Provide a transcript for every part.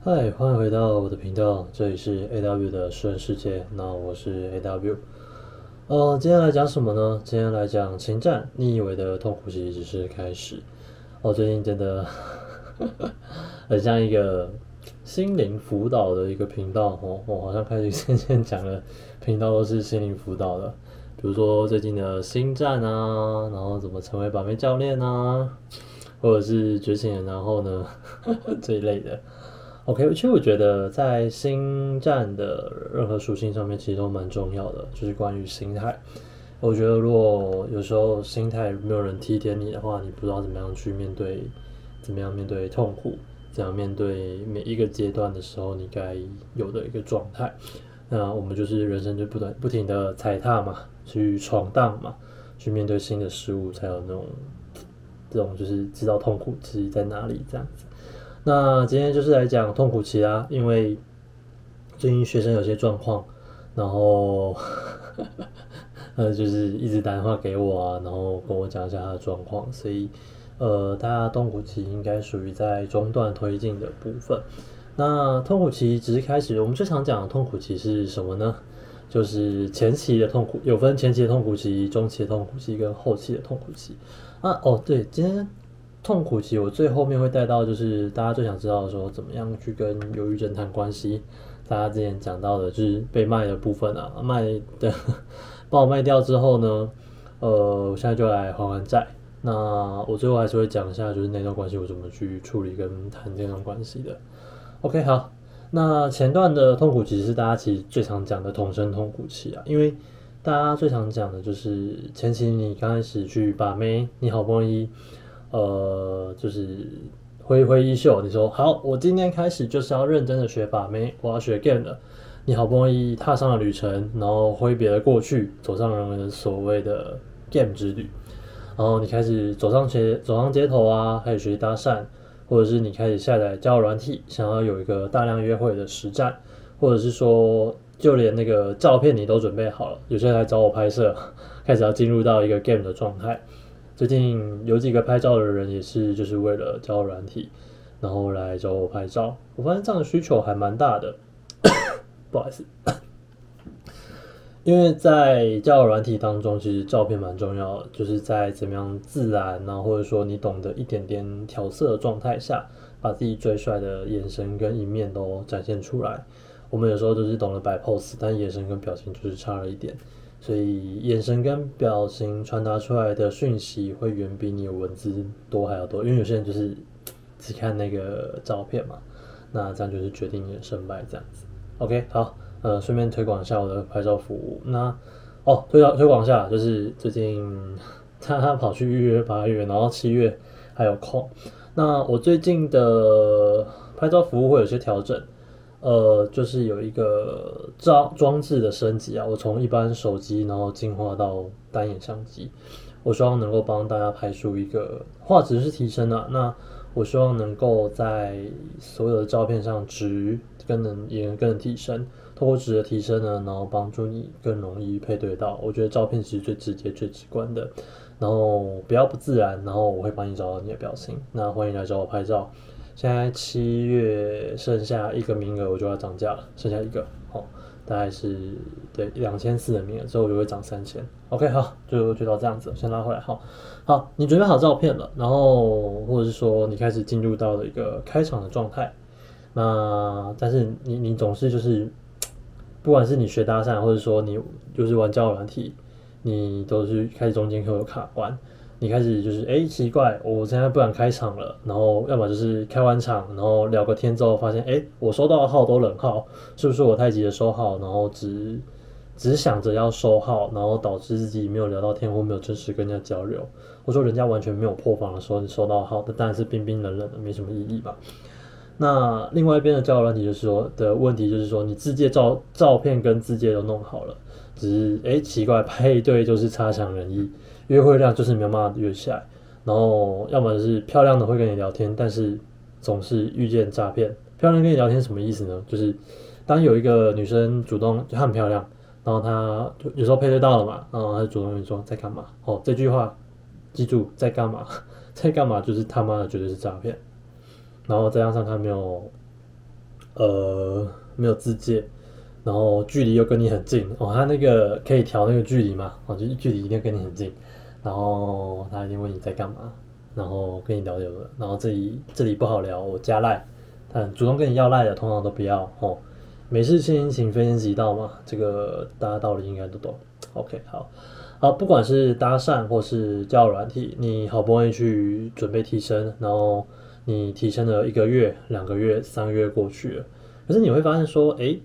嗨，欢迎回到我的频道，这里是 A W 的私人世界。那我是 A W。呃，今天来讲什么呢？今天来讲情战。你以为的痛苦其实只是开始。我最近真的 很像一个心灵辅导的一个频道哦，我好像开始渐渐讲了，频道都是心灵辅导的，比如说最近的星战啊，然后怎么成为把妹教练啊，或者是觉醒人，然后呢 这一类的。OK，其实我觉得在星战的任何属性上面，其实都蛮重要的，就是关于心态。我觉得如果有时候心态没有人提点你的话，你不知道怎么样去面对，怎么样面对痛苦，怎样面对每一个阶段的时候，你该有的一个状态。那我们就是人生就不断不停的踩踏嘛，去闯荡嘛，去面对新的事物，才有那种这种就是知道痛苦自己在哪里这样子。那今天就是来讲痛苦期啦，因为最近学生有些状况，然后 呃就是一直打电话给我啊，然后跟我讲一下他的状况，所以呃大家痛苦期应该属于在中段推进的部分。那痛苦期只是开始，我们最常讲的痛苦期是什么呢？就是前期的痛苦，有分前期的痛苦期、中期的痛苦期跟后期的痛苦期。啊哦对，今天。痛苦期，我最后面会带到，就是大家最想知道的说，怎么样去跟忧郁症谈关系。大家之前讲到的，就是被卖的部分啊，卖的 把我卖掉之后呢，呃，我现在就来还还债。那我最后还是会讲一下，就是那段关系我怎么去处理跟谈这段关系的。OK，好，那前段的痛苦期是大家其实最常讲的同声痛苦期啊，因为大家最常讲的就是前期你刚开始去把妹，你好不容易。呃，就是挥挥衣袖，你说好，我今天开始就是要认真的学把妹，我要学 game 了。你好不容易踏上了旅程，然后挥别了过去，走上了所谓的 game 之旅，然后你开始走上街，走上街头啊，开始学习搭讪，或者是你开始下载交友软体，想要有一个大量约会的实战，或者是说，就连那个照片你都准备好了，有些人来找我拍摄，开始要进入到一个 game 的状态。最近有几个拍照的人也是就是为了交软体，然后来找我拍照。我发现这样的需求还蛮大的，不好意思，因为在交友软体当中，其实照片蛮重要的，就是在怎么样自然呢，或者说你懂得一点点调色的状态下，把自己最帅的眼神跟一面都展现出来。我们有时候就是懂得摆 pose，但眼神跟表情就是差了一点。所以眼神跟表情传达出来的讯息会远比你文字多还要多，因为有些人就是只看那个照片嘛，那这样就是决定你的胜败这样子。OK，好，呃，顺便推广一下我的拍照服务。那哦，推广推广一下，就是最近他他跑去预约八月，然后七月还有空。那我最近的拍照服务会有些调整。呃，就是有一个装装置的升级啊，我从一般手机，然后进化到单眼相机，我希望能够帮大家拍出一个画质是提升的，那我希望能够在所有的照片上值更能也能更能提升，通过值的提升呢，然后帮助你更容易配对到，我觉得照片其实最直接最直观的，然后不要不自然，然后我会帮你找到你的表情，那欢迎来找我拍照。现在七月剩下一个名额，我就要涨价了。剩下一个，好，大概是对两千四的名额，之后我就会涨三千。OK，好，就就到这样子，先拉回来。好，好，你准备好照片了，然后或者是说你开始进入到了一个开场的状态。那但是你你总是就是，不管是你学搭讪，或者说你就是玩交友软体，你都是开始中间会有卡关。你开始就是哎奇怪，我现在不敢开场了，然后要么就是开完场，然后聊个天之后发现哎我收到的号都冷号，是不是我太急着收号，然后只只想着要收号，然后导致自己没有聊到天或没有真实跟人家交流，或说人家完全没有破防的时候你收到号，那当然是冰冰冷冷的，没什么意义吧。那另外一边的交友问题就是说的问题就是说你自介照照片跟自介都弄好了，只是哎奇怪配对就是差强人意。约会量就是没有办法约下来，然后要么就是漂亮的会跟你聊天，但是总是遇见诈骗。漂亮跟你聊天什么意思呢？就是当有一个女生主动就很漂亮，然后她有时候配对到了嘛，然后她主动跟你说在干嘛？哦，这句话记住在干嘛？在干嘛？就是他妈的绝对是诈骗。然后再加上她没有呃没有自介，然后距离又跟你很近哦，他那个可以调那个距离嘛，哦，就距离一定跟你很近，然后他一定问你在干嘛，然后跟你聊聊的，然后这里这里不好聊，我加赖，但主动跟你要赖的通常都不要哦，没事献殷勤，非奸即盗嘛，这个大家道理应该都懂。OK，好。好，不管是搭讪或是交软体，你好不容易去准备提升，然后你提升了一个月、两个月、三个月过去了，可是你会发现说，哎，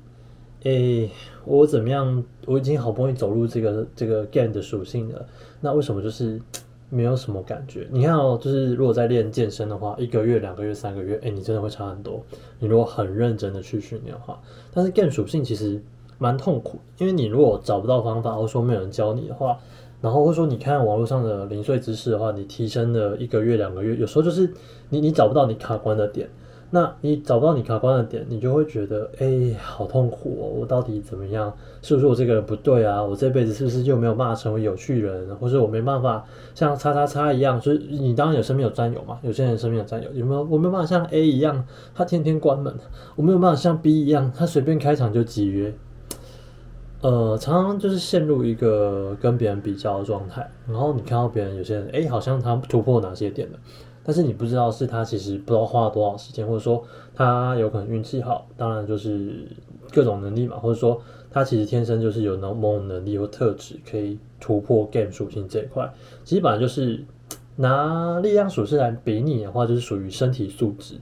哎，我怎么样？我已经好不容易走入这个这个 gain 的属性了，那为什么就是没有什么感觉？你看哦，就是如果在练健身的话，一个月、两个月、三个月，哎，你真的会差很多。你如果很认真的去训练的话，但是 gain 属性其实。蛮痛苦，因为你如果找不到方法，或者说没有人教你的话，然后或者说你看网络上的零碎知识的话，你提升了一个月、两个月，有时候就是你你找不到你卡关的点，那你找不到你卡关的点，你就会觉得哎，好痛苦哦！我到底怎么样？是不是我这个人不对啊？我这辈子是不是就没有办法成为有趣人？或者我没办法像叉叉叉一样？就是你当然有身边有战友嘛，有些人身边有战友，有没有？我没有办法像 A 一样，他天天关门；我没有办法像 B 一样，他随便开场就集约。呃，常常就是陷入一个跟别人比较的状态，然后你看到别人有些人，哎，好像他突破哪些点了，但是你不知道是他其实不知道花了多少时间，或者说他有可能运气好，当然就是各种能力嘛，或者说他其实天生就是有某种能力或特质可以突破 game 属性这一块。其实本来就是拿力量属性来比拟的话，就是属于身体素质，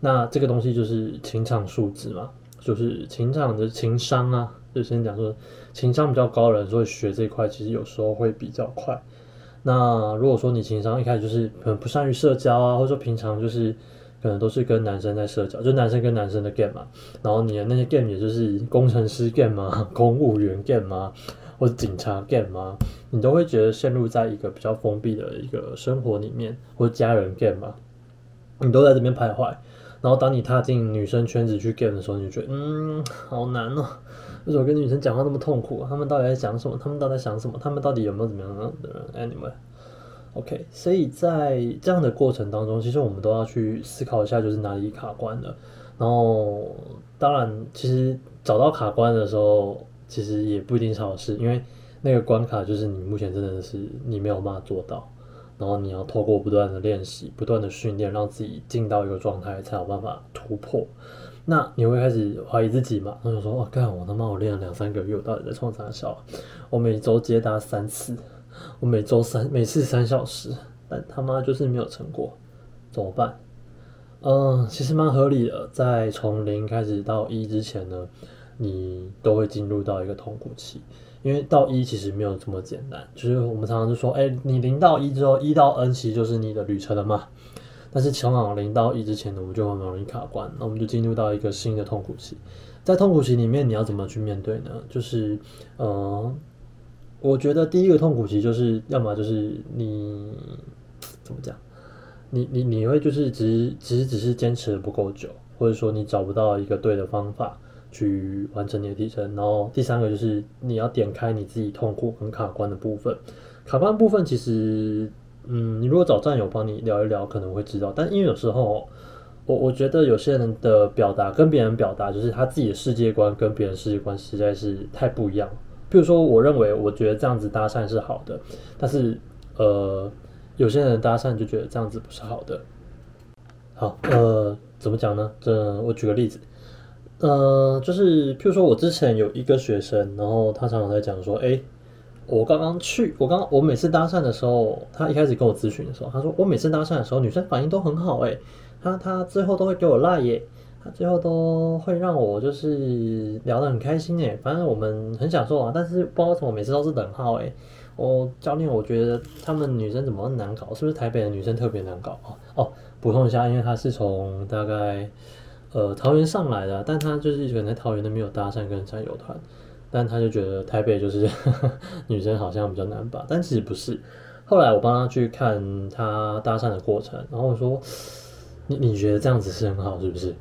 那这个东西就是情场素质嘛，就是情场的情商啊。就先讲说，情商比较高的人，所以学这一块其实有时候会比较快。那如果说你情商一开始就是很不善于社交啊，或者说平常就是可能都是跟男生在社交，就男生跟男生的 game 嘛，然后你的那些 game 也就是工程师 game 啊，公务员 game 啊，或者警察 game 啊，你都会觉得陷入在一个比较封闭的一个生活里面，或者家人 game 嘛，你都在这边徘徊。然后当你踏进女生圈子去 game 的时候，你就觉得嗯，好难哦。为什么跟女生讲话那么痛苦？他们到底在讲什么？他们到底在想什么？他们到底有没有怎么样的人？Anyway，OK，所以在这样的过程当中，其实我们都要去思考一下，就是哪里卡关了。然后，当然，其实找到卡关的时候，其实也不一定是好事，因为那个关卡就是你目前真的是你没有办法做到。然后你要透过不断的练习、不断的训练，让自己进到一个状态，才有办法突破。那你会开始怀疑自己嘛？然后说：“哇，干我他妈我练了两三个月，我到底在冲啥笑？我每周接达三次，我每周三每次三小时，但他妈就是没有成果，怎么办？”嗯，其实蛮合理的。在从零开始到一之前呢，你都会进入到一个痛苦期，因为到一其实没有这么简单。就是我们常常就说：“哎，你零到一之后，一到 N 其实就是你的旅程了嘛。”但是前往零到一之前呢，我们就很容易卡关，那我们就进入到一个新的痛苦期。在痛苦期里面，你要怎么去面对呢？就是，呃，我觉得第一个痛苦期就是，要么就是你怎么讲，你你你会就是只只只是坚持的不够久，或者说你找不到一个对的方法去完成你的提升。然后第三个就是你要点开你自己痛苦很卡关的部分，卡关部分其实。嗯，你如果找战友帮你聊一聊，可能会知道。但因为有时候，我我觉得有些人的表达跟别人表达，就是他自己的世界观跟别人世界观实在是太不一样。比如说，我认为我觉得这样子搭讪是好的，但是呃，有些人搭讪就觉得这样子不是好的。好，呃，怎么讲呢？这我举个例子，呃，就是譬如说我之前有一个学生，然后他常常在讲说，哎。我刚刚去，我刚我每次搭讪的时候，他一开始跟我咨询的时候，他说我每次搭讪的时候，女生反应都很好，诶，他他最后都会给我赖耶，他最后都会让我就是聊得很开心诶，反正我们很享受啊，但是不知道为什么每次都是等号诶。我教练我觉得他们女生怎么难搞，是不是台北的女生特别难搞？哦哦，补充一下，因为他是从大概呃桃园上来的，但他就是可能在桃园都没有搭讪跟战友团。但他就觉得台北就是 女生好像比较难吧，但其实不是。后来我帮他去看他搭讪的过程，然后我说：“你你觉得这样子是很好，是不是？”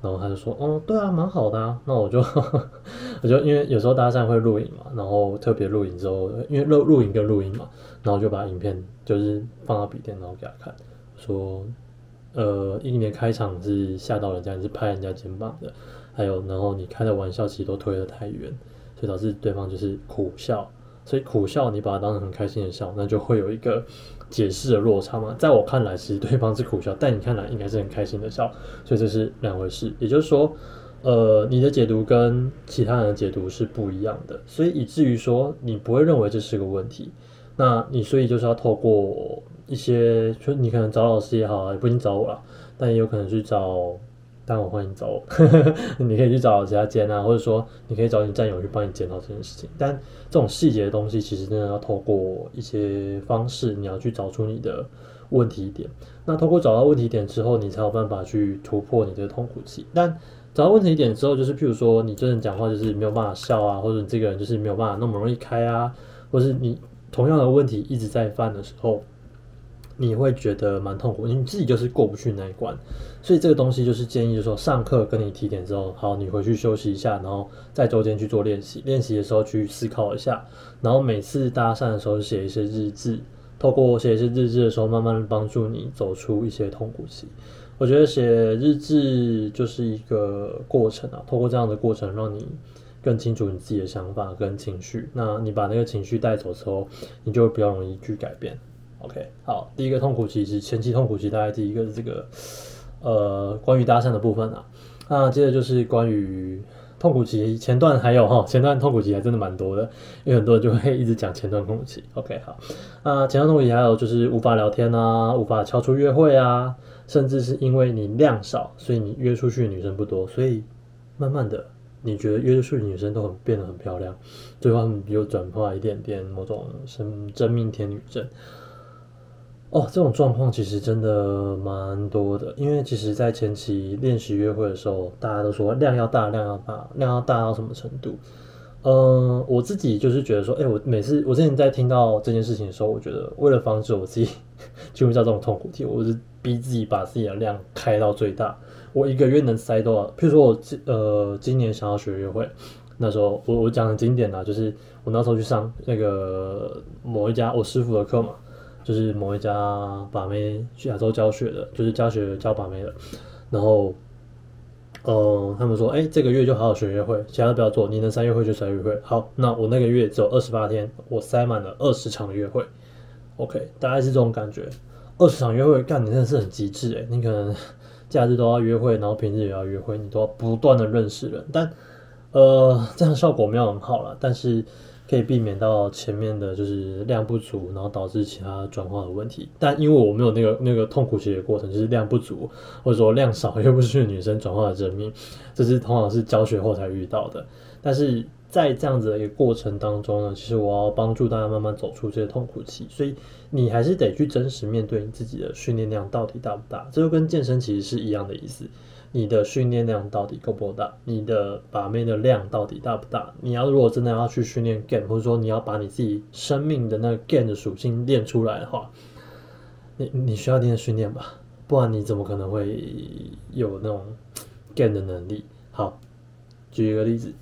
然后他就说：“哦，对啊，蛮好的啊。”那我就 我就因为有时候搭讪会录影嘛，然后特别录影之后，因为录录影跟录音嘛，然后就把影片就是放到笔电，然后给他看，说：“呃，一年开场是吓到人家，你是拍人家肩膀的，还有然后你开的玩笑其实都推得太远，所以导致对方就是苦笑。所以苦笑你把它当成很开心的笑，那就会有一个解释的落差嘛。在我看来，其实对方是苦笑，但你看来应该是很开心的笑，所以这是两回事。也就是说，呃，你的解读跟其他人的解读是不一样的，所以以至于说你不会认为这是个问题。那你所以就是要透过一些，就你可能找老师也好，也不一定找我了，但也有可能去找。但我欢迎找我，你可以去找其他监啊，或者说你可以找你战友去帮你检讨这件事情。但这种细节的东西，其实真的要透过一些方式，你要去找出你的问题点。那透过找到问题点之后，你才有办法去突破你的痛苦期。但找到问题点之后，就是譬如说你真的讲话就是没有办法笑啊，或者你这个人就是没有办法那么容易开啊，或是你同样的问题一直在犯的时候。你会觉得蛮痛苦，你自己就是过不去那一关，所以这个东西就是建议，就是说上课跟你提点之后，好，你回去休息一下，然后在周间去做练习，练习的时候去思考一下，然后每次搭讪的时候写一些日志，透过写一些日志的时候，慢慢帮助你走出一些痛苦期。我觉得写日志就是一个过程啊，透过这样的过程，让你更清楚你自己的想法跟情绪，那你把那个情绪带走之后，你就比较容易去改变。OK，好，第一个痛苦期是前期痛苦期，大概第一个是这个，呃，关于搭讪的部分啊。那接着就是关于痛苦期前段还有哈，前段痛苦期还真的蛮多的，因为很多人就会一直讲前段痛苦期。OK，好，那前段痛苦期还有就是无法聊天啊，无法敲出约会啊，甚至是因为你量少，所以你约出去的女生不多，所以慢慢的你觉得约出去的女生都很变得很漂亮，最后他们又转化一点点某种生真命天女症。哦，这种状况其实真的蛮多的，因为其实，在前期练习约会的时候，大家都说量要大，量要大，量要大到什么程度？嗯，我自己就是觉得说，哎，我每次我之前在听到这件事情的时候，我觉得为了防止我自己 进入到这种痛苦期，我是逼自己把自己的量开到最大。我一个月能塞多少？譬如说我今呃今年想要学约会，那时候我我讲的经典啊，就是我那时候去上那个某一家我师傅的课嘛。就是某一家把妹去亚洲教学的，就是教学教把妹的，然后，呃，他们说，哎，这个月就好好学约会，其他不要做，你能三约会就三约会。好，那我那个月只有二十八天，我塞满了二十场的约会，OK，大概是这种感觉。二十场约会，干，你真的是很极致诶，你可能 假日都要约会，然后平日也要约会，你都要不断的认识人，但，呃，这样效果没有很好了，但是。可以避免到前面的就是量不足，然后导致其他转化的问题。但因为我没有那个那个痛苦期的过程，就是量不足或者说量少 又不是女生转化的证明，这是通常是教学后才遇到的。但是在这样子的一个过程当中呢，其实我要帮助大家慢慢走出这些痛苦期，所以你还是得去真实面对你自己的训练量到底大不大，这就跟健身其实是一样的意思。你的训练量到底够不够大？你的把妹的量到底大不大？你要如果真的要去训练 game，或者说你要把你自己生命的那个 game 的属性练出来的话，你你需要一定的训练吧，不然你怎么可能会有那种 game 的能力？好，举一个例子，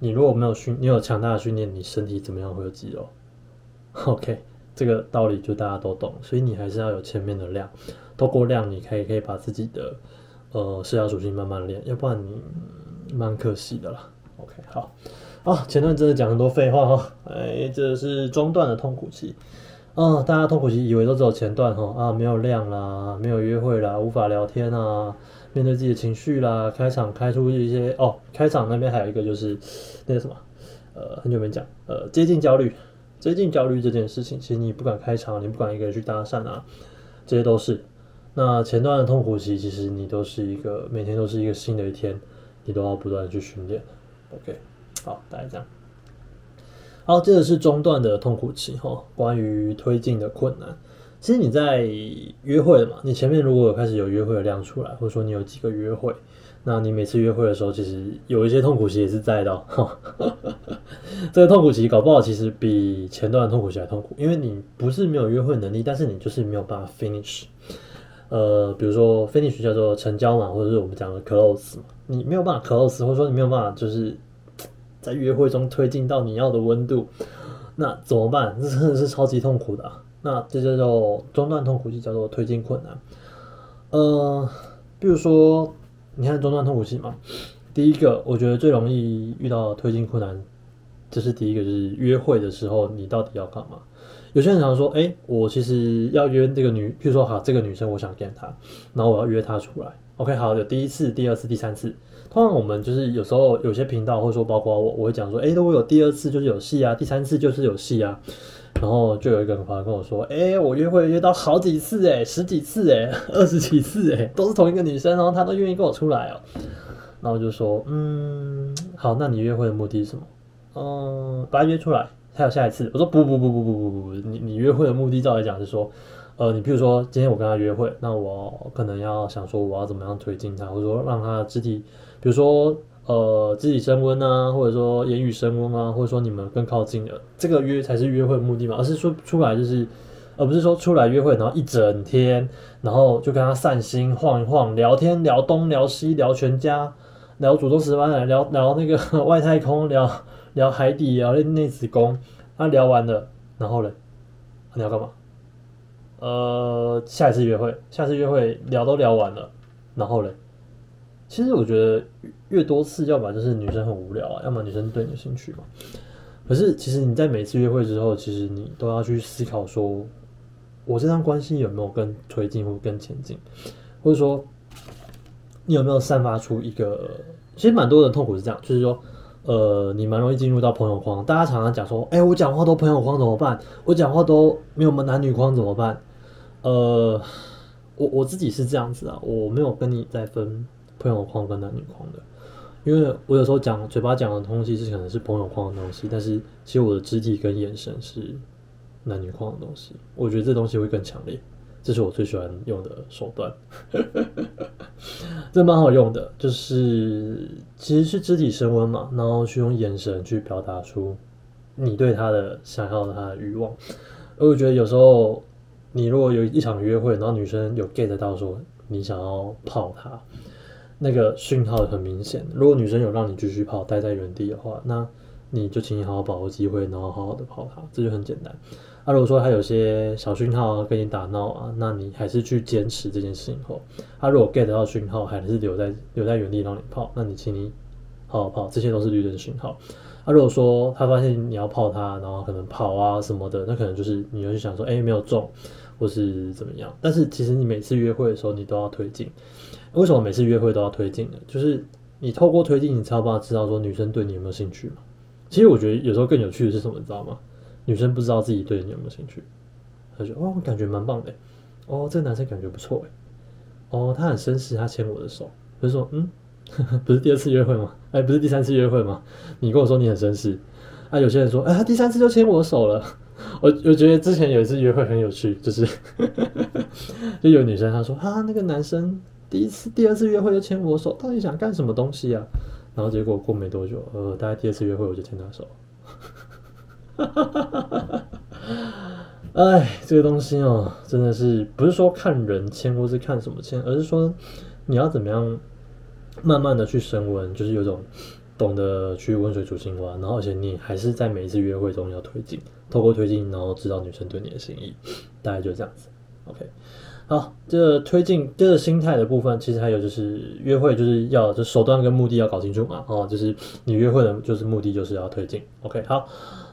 你如果没有训，你有强大的训练，你身体怎么样会有肌肉？OK，这个道理就大家都懂，所以你还是要有前面的量，透过量，你可以可以把自己的。呃，社交属性慢慢练，要不然你蛮可惜的啦。OK，好，啊，前段真的讲很多废话哈，哎，这是中段的痛苦期，啊，大家痛苦期以为都只有前段哈，啊，没有量啦，没有约会啦，无法聊天啊，面对自己的情绪啦，开场开出一些哦，开场那边还有一个就是那个什么，呃，很久没讲，呃，接近焦虑，接近焦虑这件事情，其实你不敢开场，你不敢一个人去搭讪啊，这些都是。那前段的痛苦期，其实你都是一个每天都是一个新的一天，你都要不断的去训练。OK，好，大概这样。好，接着是中段的痛苦期哈，关于推进的困难。其实你在约会嘛，你前面如果有开始有约会的量出来，或者说你有几个约会，那你每次约会的时候，其实有一些痛苦期也是在的。这个痛苦期搞不好其实比前段痛苦期还痛苦，因为你不是没有约会能力，但是你就是没有办法 finish。呃，比如说 finish 叫做成交嘛，或者是我们讲的 close 嘛，你没有办法 close，或者说你没有办法就是在约会中推进到你要的温度，那怎么办？这真的是超级痛苦的。那这叫做中断痛苦期，叫做推进困难。呃，比如说，你看中断痛苦期嘛，第一个我觉得最容易遇到推进困难，这是第一个，就是约会的时候你到底要干嘛？有些人常说，哎，我其实要约这个女，譬如说好，这个女生我想见她，然后我要约她出来，OK，好，有第一次、第二次、第三次。通常我们就是有时候有些频道或者说包括我，我会讲说，哎，如果有第二次就是有戏啊，第三次就是有戏啊。然后就有一个人跑来跟我说，哎，我约会约到好几次，哎，十几次，哎，二十几次，哎，都是同一个女生，然后她都愿意跟我出来哦。然后就说，嗯，好，那你约会的目的是什么？嗯，把她约出来。还有下一次，我说不不不不不不不，你你约会的目的照来讲是说，呃，你比如说今天我跟他约会，那我可能要想说我要怎么样推进他，或者说让他肢体，比如说呃肢体升温啊，或者说言语升温啊，或者说你们更靠近了，这个约才是约会的目的嘛，而是说出来就是，而不是说出来约会然后一整天，然后就跟他散心晃一晃，聊天聊东聊西聊全家，聊祖宗十八代，聊聊那个 外太空聊。聊海底，聊内子宫，那聊完了，然后呢？你要干嘛？呃，下一次约会，下次约会聊都聊完了，然后呢？其实我觉得越多次，要么就是女生很无聊啊，要么女生对你有兴趣嘛。可是其实你在每次约会之后，其实你都要去思考说，我这段关系有没有更推进或更前进，或者说你有没有散发出一个？其实蛮多人痛苦是这样，就是说。呃，你蛮容易进入到朋友框。大家常常讲说，哎，我讲话都朋友框怎么办？我讲话都没有我们男女框怎么办？呃，我我自己是这样子啊，我没有跟你在分朋友框跟男女框的，因为我有时候讲嘴巴讲的东西是可能是朋友框的东西，但是其实我的肢体跟眼神是男女框的东西，我觉得这东西会更强烈。这是我最喜欢用的手段，这蛮好用的，就是其实是肢体升温嘛，然后去用眼神去表达出你对他的想要的他的欲望。而我觉得有时候你如果有一场约会，然后女生有 get 到说你想要泡她，那个讯号很明显。如果女生有让你继续泡，待在原地的话，那你就请你好好把握机会，然后好好的泡她，这就很简单。他如果说他有些小讯号，跟你打闹啊，那你还是去坚持这件事情后，他如果 get 到讯号，还是留在留在原地让你泡，那你请你好好泡，这些都是绿灯讯号。那如果说他发现你要泡他，然后可能跑啊什么的，那可能就是你就想说，哎，没有中，或是怎么样。但是其实你每次约会的时候，你都要推进。为什么每次约会都要推进呢？就是你透过推进，你才有办法知道说女生对你有没有兴趣嘛。其实我觉得有时候更有趣的是什么，你知道吗？女生不知道自己对你有没有兴趣，她就哦，感觉蛮棒的，哦，这个男生感觉不错哎，哦，他很绅士，他牵我的手，就说嗯，不是第二次约会吗？哎，不是第三次约会吗？你跟我说你很绅士，啊，有些人说，哎，他第三次就牵我手了，我我觉得之前有一次约会很有趣，就是 就有女生她说啊，那个男生第一次、第二次约会就牵我手，到底想干什么东西啊？然后结果过没多久，呃，大概第二次约会我就牵他手。哈哈哈哈哈！哎，这个东西哦，真的是不是说看人签或是看什么签，而是说你要怎么样慢慢的去升温，就是有种懂得去温水煮青蛙，然后而且你还是在每一次约会中要推进，透过推进，然后知道女生对你的心意，大概就这样子。OK，好，这推进这个心态的部分，其实还有就是约会就是要就手段跟目的要搞清楚嘛，哦，就是你约会的就是目的就是要推进。OK，好。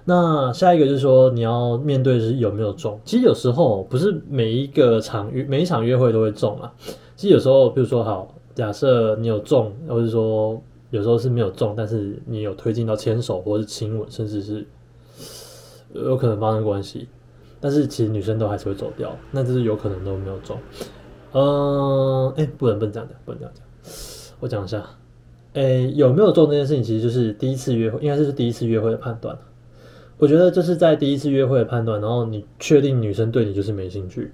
那下一个就是说，你要面对是有没有中。其实有时候不是每一个场约每一场约会都会中啊。其实有时候，比如说好，假设你有中，或者说有时候是没有中，但是你有推进到牵手或是亲吻，甚至是有可能发生关系，但是其实女生都还是会走掉，那这是有可能都没有中。嗯，哎，不能不能这样讲，不能这样讲。我讲一下，哎，有没有中这件事情，其实就是第一次约会，应该是第一次约会的判断。我觉得这是在第一次约会的判断，然后你确定女生对你就是没兴趣，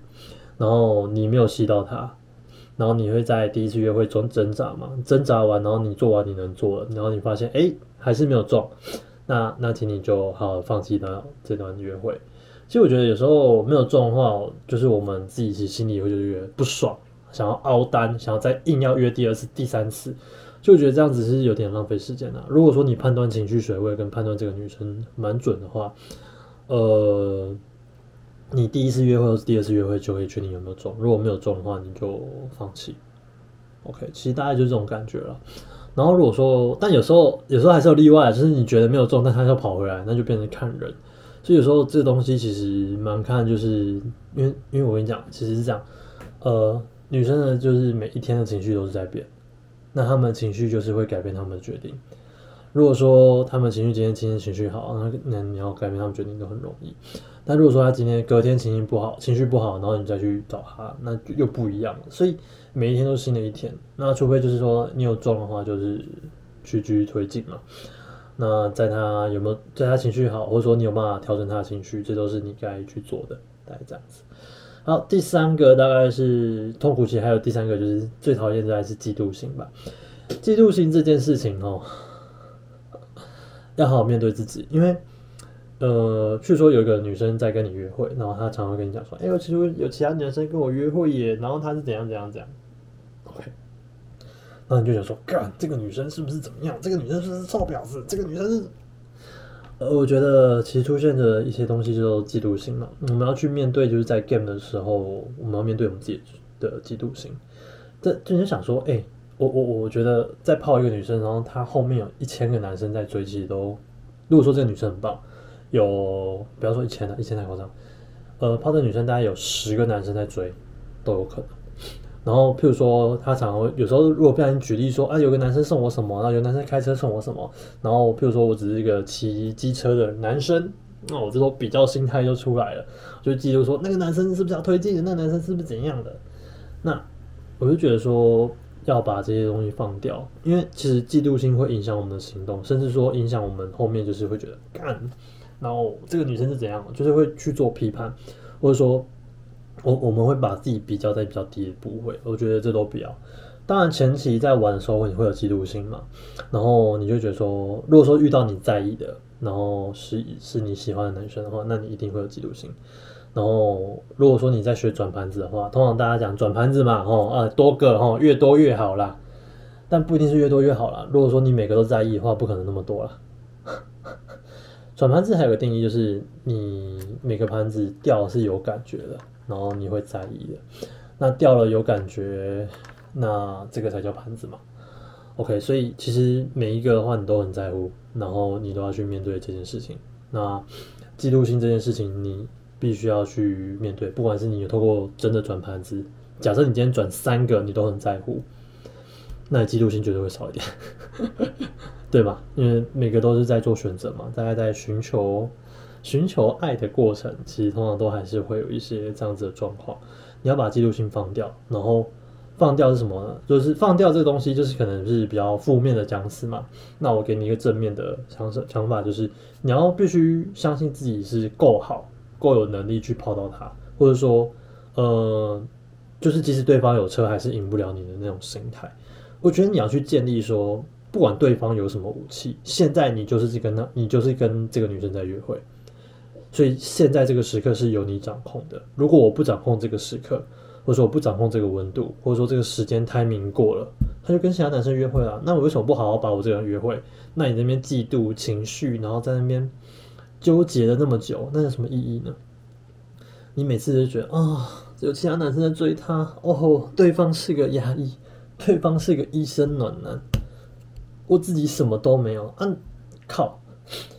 然后你没有吸到她，然后你会在第一次约会中挣扎嘛？挣扎完，然后你做完你能做了，然后你发现哎还是没有中，那那请你就好好放弃掉这段约会。其实我觉得有时候没有中的话，就是我们自己其实心里会觉得不爽，想要凹单，想要再硬要约第二次、第三次。就觉得这样子是有点浪费时间的。如果说你判断情绪水位跟判断这个女生蛮准的话，呃，你第一次约会或是第二次约会就可以确定有没有中，如果没有中的话，你就放弃。OK，其实大概就是这种感觉了。然后如果说，但有时候有时候还是有例外，就是你觉得没有中，但他要跑回来，那就变成看人。所以有时候这东西其实蛮看，就是因为因为我跟你讲，其实是这样，呃，女生呢就是每一天的情绪都是在变，那他们情绪就是会改变他们的决定。如果说他们情绪今天今天情绪好，那那你要改变他们决定都很容易。但如果说他今天隔天情绪不好，情绪不好，然后你再去找他，那就又不一样了。所以每一天都是新的一天。那除非就是说你有撞的话，就是去继续推进嘛。那在他有没有在他情绪好，或者说你有办法调整他的情绪，这都是你该去做的，大概这样子。好，第三个大概是痛苦期，还有第三个就是最讨厌的还是嫉妒心吧。嫉妒心这件事情哦，要好好面对自己，因为。呃，据说有一个女生在跟你约会，然后她常常跟你讲说：“哎，我其实有其他男生跟我约会耶。”然后她是怎样怎样怎样。OK，那你就想说：“干，这个女生是不是怎么样？这个女生是不是臭婊子？这个女生是……”呃，我觉得其实出现的一些东西就是嫉妒心嘛。我们要去面对，就是在 game 的时候，我们要面对我们自己的嫉妒心。这就是想说：“哎，我我我觉得再泡一个女生，然后她后面有一千个男生在追，其实都如果说这个女生很棒。”有，不要说一千了，一千太夸张。呃，泡这女生大概有十个男生在追，都有可能。然后，譬如说，他常常有时候如果不小心举例说，啊，有个男生送我什么，然后有男生开车送我什么，然后譬如说我只是一个骑机车的男生，那我这种比较心态就出来了，就记录说那个男生是不是要推荐的，那男生是不是怎样的？那我就觉得说要把这些东西放掉，因为其实嫉妒心会影响我们的行动，甚至说影响我们后面就是会觉得干。然后这个女生是怎样？就是会去做批判，或者说，我我们会把自己比较在比较低的部位。我觉得这都不要。当然前期在玩的时候，你会有嫉妒心嘛？然后你就觉得说，如果说遇到你在意的，然后是是你喜欢的男生的话，那你一定会有嫉妒心。然后如果说你在学转盘子的话，通常大家讲转盘子嘛，吼啊多个吼越多越好啦。但不一定是越多越好啦。如果说你每个都在意的话，不可能那么多了。转盘子还有个定义，就是你每个盘子掉是有感觉的，然后你会在意的。那掉了有感觉，那这个才叫盘子嘛。OK，所以其实每一个的话你都很在乎，然后你都要去面对这件事情。那嫉妒心这件事情，你必须要去面对。不管是你有透过真的转盘子，假设你今天转三个，你都很在乎，那嫉妒心绝对会少一点。对吧？因为每个都是在做选择嘛，大家在寻求寻求爱的过程，其实通常都还是会有一些这样子的状况。你要把嫉妒心放掉，然后放掉是什么呢？就是放掉这个东西，就是可能是比较负面的讲词嘛。那我给你一个正面的想想法，就是你要必须相信自己是够好、够有能力去泡到他，或者说，呃，就是即使对方有车，还是赢不了你的那种心态。我觉得你要去建立说。不管对方有什么武器，现在你就是跟他，你就是跟这个女生在约会，所以现在这个时刻是由你掌控的。如果我不掌控这个时刻，或者说我不掌控这个温度，或者说这个时间 timing 过了，他就跟其他男生约会了。那我为什么不好好把我这个约会？那你那边嫉妒情绪，然后在那边纠结了那么久，那有什么意义呢？你每次都觉得啊，有其他男生在追他，哦，对方是个压抑，对方是个医生暖男。我自己什么都没有，啊，靠！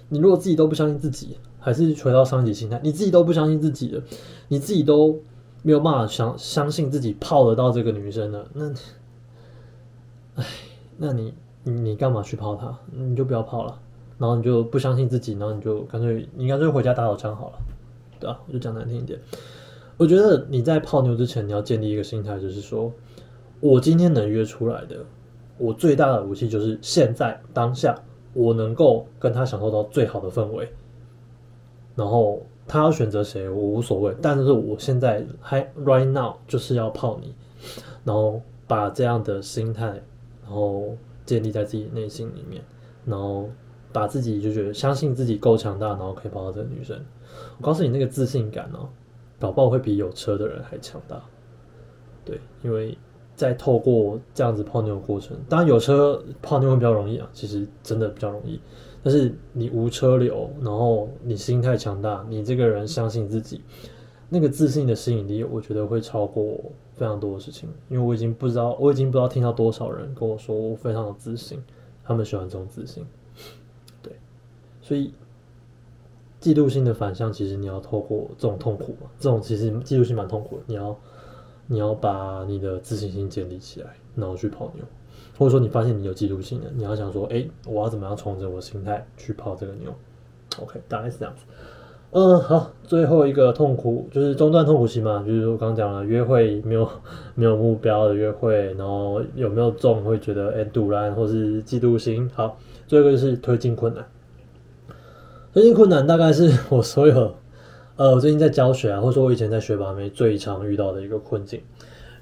你如果自己都不相信自己，还是回到上级心态，你自己都不相信自己的，你自己都没有办法相相信自己泡得到这个女生的，那，唉，那你你你干嘛去泡她？你就不要泡了，然后你就不相信自己，然后你就干脆你干脆回家打手枪好了，对啊，我就讲难听一点，我觉得你在泡妞之前，你要建立一个心态，就是说我今天能约出来的。我最大的武器就是现在当下，我能够跟他享受到最好的氛围。然后他要选择谁，我无所谓。但是我现在还 right now 就是要泡你，然后把这样的心态，然后建立在自己内心里面，然后把自己就觉得相信自己够强大，然后可以泡到这个女生。我告诉你，那个自信感哦，搞不好会比有车的人还强大。对，因为。在透过这样子泡妞的过程，当然有车泡妞会比较容易啊，其实真的比较容易。但是你无车流，然后你心态强大，你这个人相信自己，那个自信的吸引力，我觉得会超过非常多的事情，因为我已经不知道，我已经不知道听到多少人跟我说我非常有自信，他们喜欢这种自信，对，所以嫉妒心的反向，其实你要透过这种痛苦嘛，这种其实嫉妒心蛮痛苦的，你要你要把你的自信心建立起来，然后去泡妞。或者说你发现你有嫉妒心了，你要想说，哎，我要怎么样重整我心态去泡这个妞？OK，大概是这样子。嗯，好，最后一个痛苦就是中断痛苦期嘛，就是我刚讲了，约会没有 没有目标的约会，然后有没有中会觉得哎堵然或是嫉妒心。好，最后一个就是推进困难。推进困难大概是我所有呃，我最近在教学啊，或者说我以前在学把妹最常遇到的一个困境。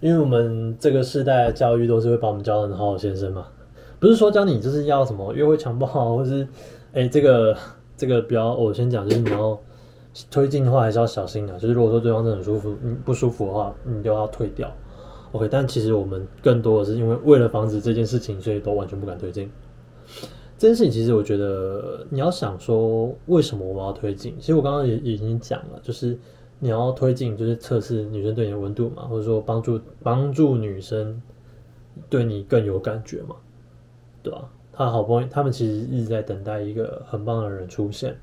因为我们这个世代的教育都是会把我们教的很好先生嘛，不是说教你就是要什么约会强暴，或是哎这个这个比较，我先讲就是你要推进的话还是要小心啊，就是如果说对方真的很舒服，你不舒服的话，你就要退掉。OK，但其实我们更多的是因为为了防止这件事情，所以都完全不敢推进。这件事情其实我觉得你要想说为什么我们要推进，其实我刚刚也已经讲了，就是。你要推进，就是测试女生对你的温度嘛，或者说帮助帮助女生对你更有感觉嘛，对吧？他好不容易，他们其实一直在等待一个很棒的人出现，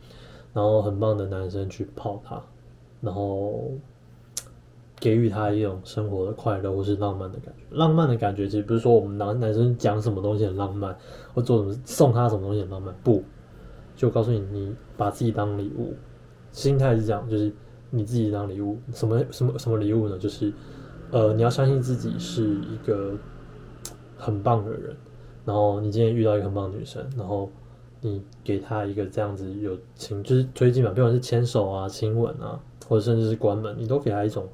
然后很棒的男生去泡她，然后给予她一种生活的快乐或是浪漫的感觉。浪漫的感觉其实不是说我们男男生讲什么东西很浪漫，或做什么送他什么东西很浪漫，不，就告诉你，你把自己当礼物，心态是这样，就是。你自己当礼物，什么什么什么礼物呢？就是，呃，你要相信自己是一个很棒的人，然后你今天遇到一个很棒的女生，然后你给她一个这样子有情，就是推进嘛，不管是牵手啊、亲吻啊，或者甚至是关门，你都给她一种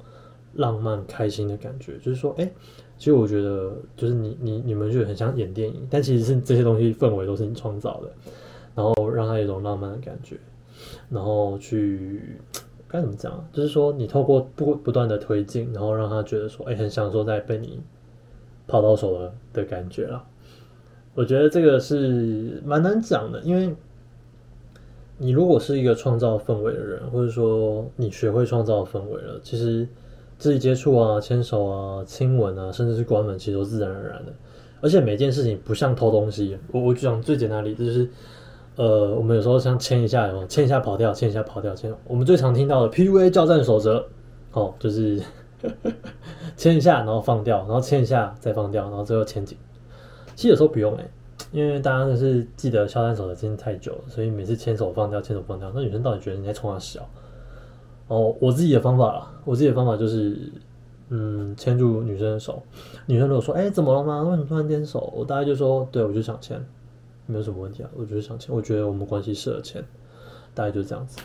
浪漫、开心的感觉。就是说，哎，其实我觉得，就是你你你们就很像演电影，但其实是这些东西氛围都是你创造的，然后让她有一种浪漫的感觉，然后去。该怎么讲？就是说，你透过不不断的推进，然后让他觉得说，哎，很享受在被你泡到手了的感觉了。我觉得这个是蛮难讲的，因为你如果是一个创造氛围的人，或者说你学会创造氛围了，其实肢体接触啊、牵手啊、亲吻啊，甚至是关门，其实都自然而然的。而且每件事情不像偷东西。我我讲最简单的例子就是。呃，我们有时候像牵一下，有牵一下跑掉，牵一下跑掉，牵。我们最常听到的 P U A 交战守则，哦，就是 牵一下，然后放掉，然后牵一下再放掉，然后最后牵紧。其实有时候不用哎，因为大家都是记得交战守则真的太久了，所以每次牵手放掉，牵手放掉，那女生到底觉得你在冲她笑？哦，我自己的方法啦，我自己的方法就是，嗯，牵住女生的手。女生如果说，哎，怎么了吗？为什么突然牵手？我大概就说，对，我就想牵。没有什么问题啊，我觉得想签，我觉得我们关系适合签，大概就这样子。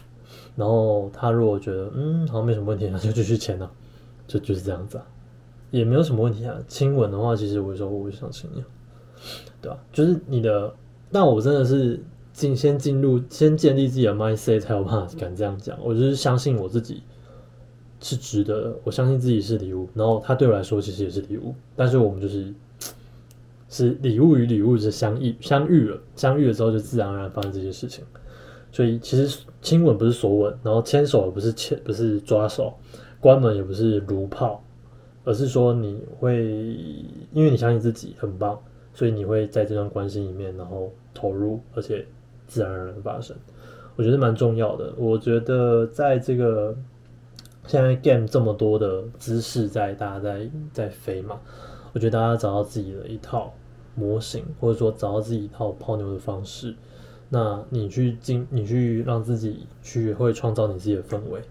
然后他如果觉得嗯好像没什么问题，那就继续签了，就就是这样子啊，也没有什么问题啊。亲吻的话，其实我说我就想亲你，对吧？就是你的，但我真的是进先进入，先建立自己的 mindset 才有办法敢这样讲。我就是相信我自己是值得的，我相信自己是礼物，然后他对我来说其实也是礼物，但是我们就是。是礼物与礼物是相遇相遇了，相遇了之后就自然而然发生这些事情。所以其实亲吻不是锁吻，然后牵手也不是牵不是抓手，关门也不是如炮，而是说你会因为你相信自己很棒，所以你会在这段关系里面然后投入，而且自然而然发生。我觉得蛮重要的。我觉得在这个现在 game 这么多的姿势在大家在在飞嘛，我觉得大家找到自己的一套。模型，或者说找到自己一套泡妞的方式，那你去进，你去让自己去会创造你自己的氛围，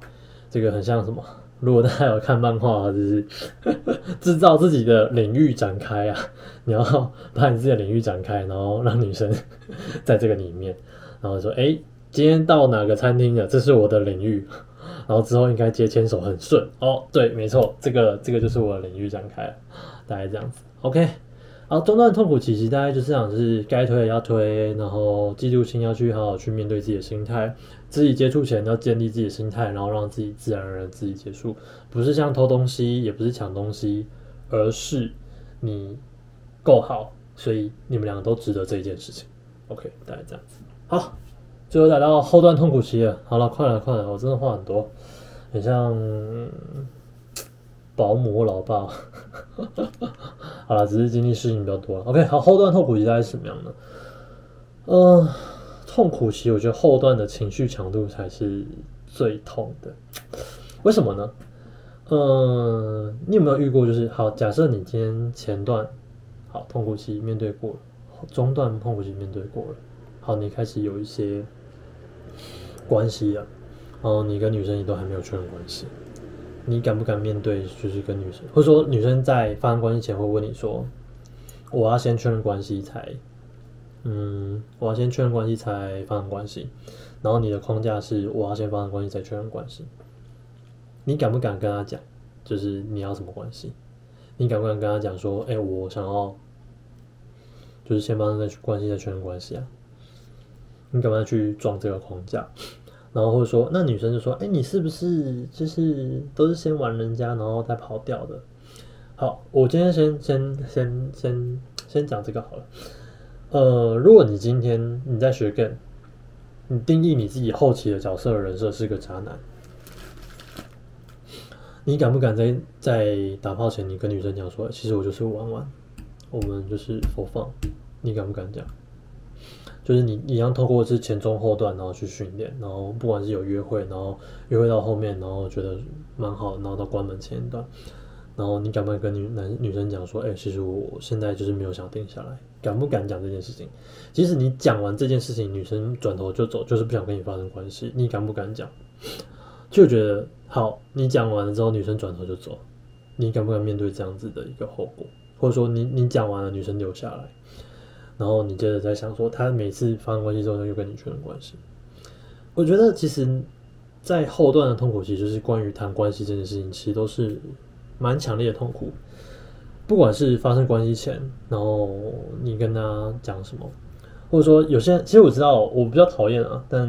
这个很像什么？如果大家有看漫画，就是 制造自己的领域展开啊，你要把你自己的领域展开，然后让女生 在这个里面，然后说，哎，今天到哪个餐厅了？这是我的领域，然后之后应该接牵手很顺。哦，对，没错，这个这个就是我的领域展开了，大概这样子，OK。然后中断痛苦其实大概就是这样，就是该推的要推，然后嫉妒心要去好好去面对自己的心态，自己接触前要建立自己的心态，然后让自己自然而然自己结束，不是像偷东西，也不是抢东西，而是你够好，所以你们两个都值得这一件事情。OK，大概这样子。好，最后来到后段痛苦期了。好了，快了，快了，我真的话很多。很像保姆老爸。好了，只是经历事情比较多。OK，好，后段痛苦期大概是什么样的？嗯，痛苦期，我觉得后段的情绪强度才是最痛的。为什么呢？嗯，你有没有遇过？就是好，假设你今天前段好痛苦期面对过了，中段痛苦期面对过了，好，你开始有一些关系了，然后你跟女生也都还没有确认关系。你敢不敢面对？就是跟女生，或者说女生在发生关系前会问你说：“我要先确认关系才，嗯，我要先确认关系才发生关系。”然后你的框架是我要先发生关系再确认关系。你敢不敢跟他讲？就是你要什么关系？你敢不敢跟他讲说：“哎，我想要，就是先发生再关系再确认关系啊？”你敢不敢去撞这个框架？然后或者说，那女生就说：“哎，你是不是就是都是先玩人家，然后再跑掉的？”好，我今天先先先先先讲这个好了。呃，如果你今天你在学 game，你定义你自己后期的角色人设是个渣男，你敢不敢在在打炮前，你跟女生讲说：“其实我就是玩玩，我们就是佛放。”你敢不敢讲？就是你一样透过是前中后段，然后去训练，然后不管是有约会，然后约会到后面，然后觉得蛮好，然后到关门前一段，然后你敢不敢跟女男女生讲说，哎，其实我现在就是没有想定下来，敢不敢讲这件事情？即使你讲完这件事情，女生转头就走，就是不想跟你发生关系，你敢不敢讲？就觉得好，你讲完了之后，女生转头就走，你敢不敢面对这样子的一个后果？或者说，你你讲完了，女生留下来？然后你接着在想说，他每次发生关系之后又跟你确认关系，我觉得其实，在后段的痛苦期，就是关于谈关系这件事情，其实都是蛮强烈的痛苦。不管是发生关系前，然后你跟他讲什么，或者说有些，其实我知道我比较讨厌啊，但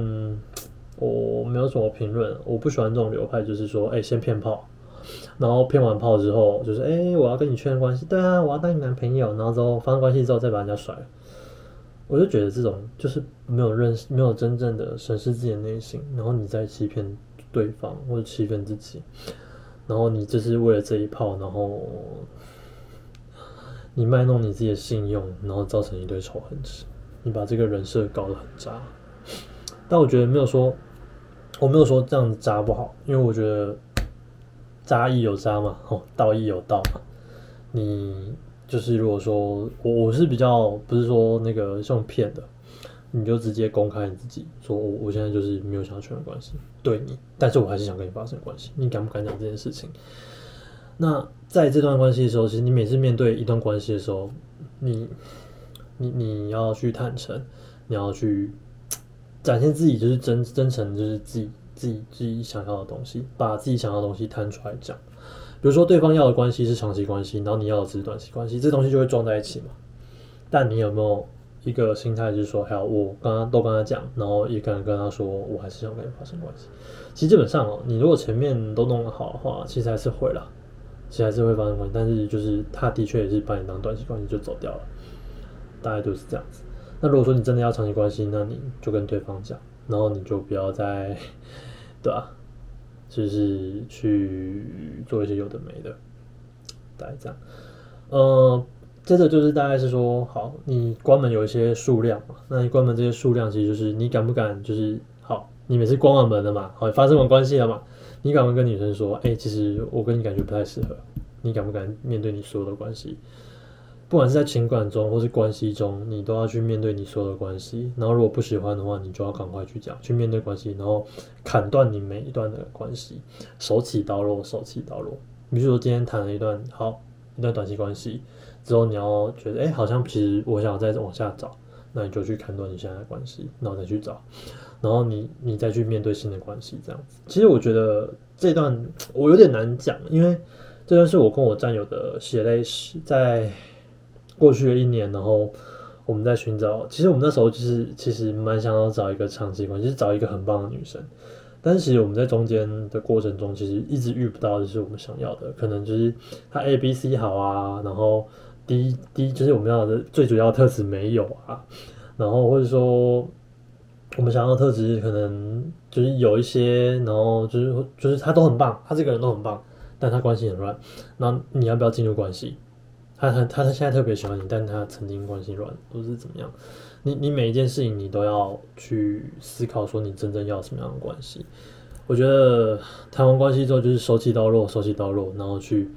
我没有什么评论，我不喜欢这种流派，就是说，哎，先骗炮。然后骗完炮之后，就是哎，我要跟你确认关系，对啊，我要当你男朋友。然后之后发生关系之后，再把人家甩了，我就觉得这种就是没有认识，没有真正的审视自己的内心，然后你在欺骗对方或者欺骗自己，然后你就是为了这一炮，然后你卖弄你自己的信用，然后造成一堆仇恨值，你把这个人设搞得很渣。但我觉得没有说，我没有说这样子渣不好，因为我觉得。渣亦有渣嘛，哦，道亦有道嘛。你就是如果说我我是比较不是说那个像骗的，你就直接公开你自己，说我我现在就是没有想要确认关系对你，但是我还是想跟你发生关系，你敢不敢讲这件事情？那在这段关系的时候，其实你每次面对一段关系的时候，你你你要去坦诚，你要去展现自己，就是真真诚，就是自己。自己自己想要的东西，把自己想要的东西摊出来讲。比如说，对方要的关系是长期关系，然后你要的只是短期关系，这东西就会撞在一起嘛。但你有没有一个心态，就是说，还有我刚刚都跟他讲，然后也敢跟他说，我还是想跟你发生关系。其实基本上哦，你如果前面都弄得好的话，其实还是会啦，其实还是会发生关系。但是就是他的确也是把你当短期关系就走掉了，大概就是这样子。那如果说你真的要长期关系，那你就跟对方讲。然后你就不要再，对吧？就是去做一些有的没的，大概这样。呃，接着就是大概是说，好，你关门有一些数量嘛，那你关门这些数量，其实就是你敢不敢，就是好，你每次关完门了嘛，好，发生完关系了嘛，你敢不敢跟女生说，哎，其实我跟你感觉不太适合，你敢不敢面对你所有的关系？不管是在情感中或是关系中，你都要去面对你所有的关系。然后，如果不喜欢的话，你就要赶快去讲，去面对关系，然后砍断你每一段的关系，手起刀落，手起刀落。比如说，今天谈了一段好一段短期关系之后，你要觉得哎，好像其实我想再往下找，那你就去砍断你现在的关系，然后再去找，然后你你再去面对新的关系，这样子。其实我觉得这段我有点难讲，因为这段是我跟我战友的血泪史，在。过去的一年，然后我们在寻找。其实我们那时候就是其实蛮想要找一个长期关系，就是找一个很棒的女生。但是其实我们在中间的过程中，其实一直遇不到就是我们想要的。可能就是她 A、B、C 好啊，然后 D、D 就是我们要的最主要特质没有啊。然后或者说我们想要的特质可能就是有一些，然后就是就是他都很棒，他这个人都很棒，但他关系很乱。那你要不要进入关系？他他他现在特别喜欢你，但他曾经关系乱，或是怎么样？你你每一件事情你都要去思考，说你真正要什么样的关系？我觉得谈完关系之后，就是手起刀落，手起刀落，然后去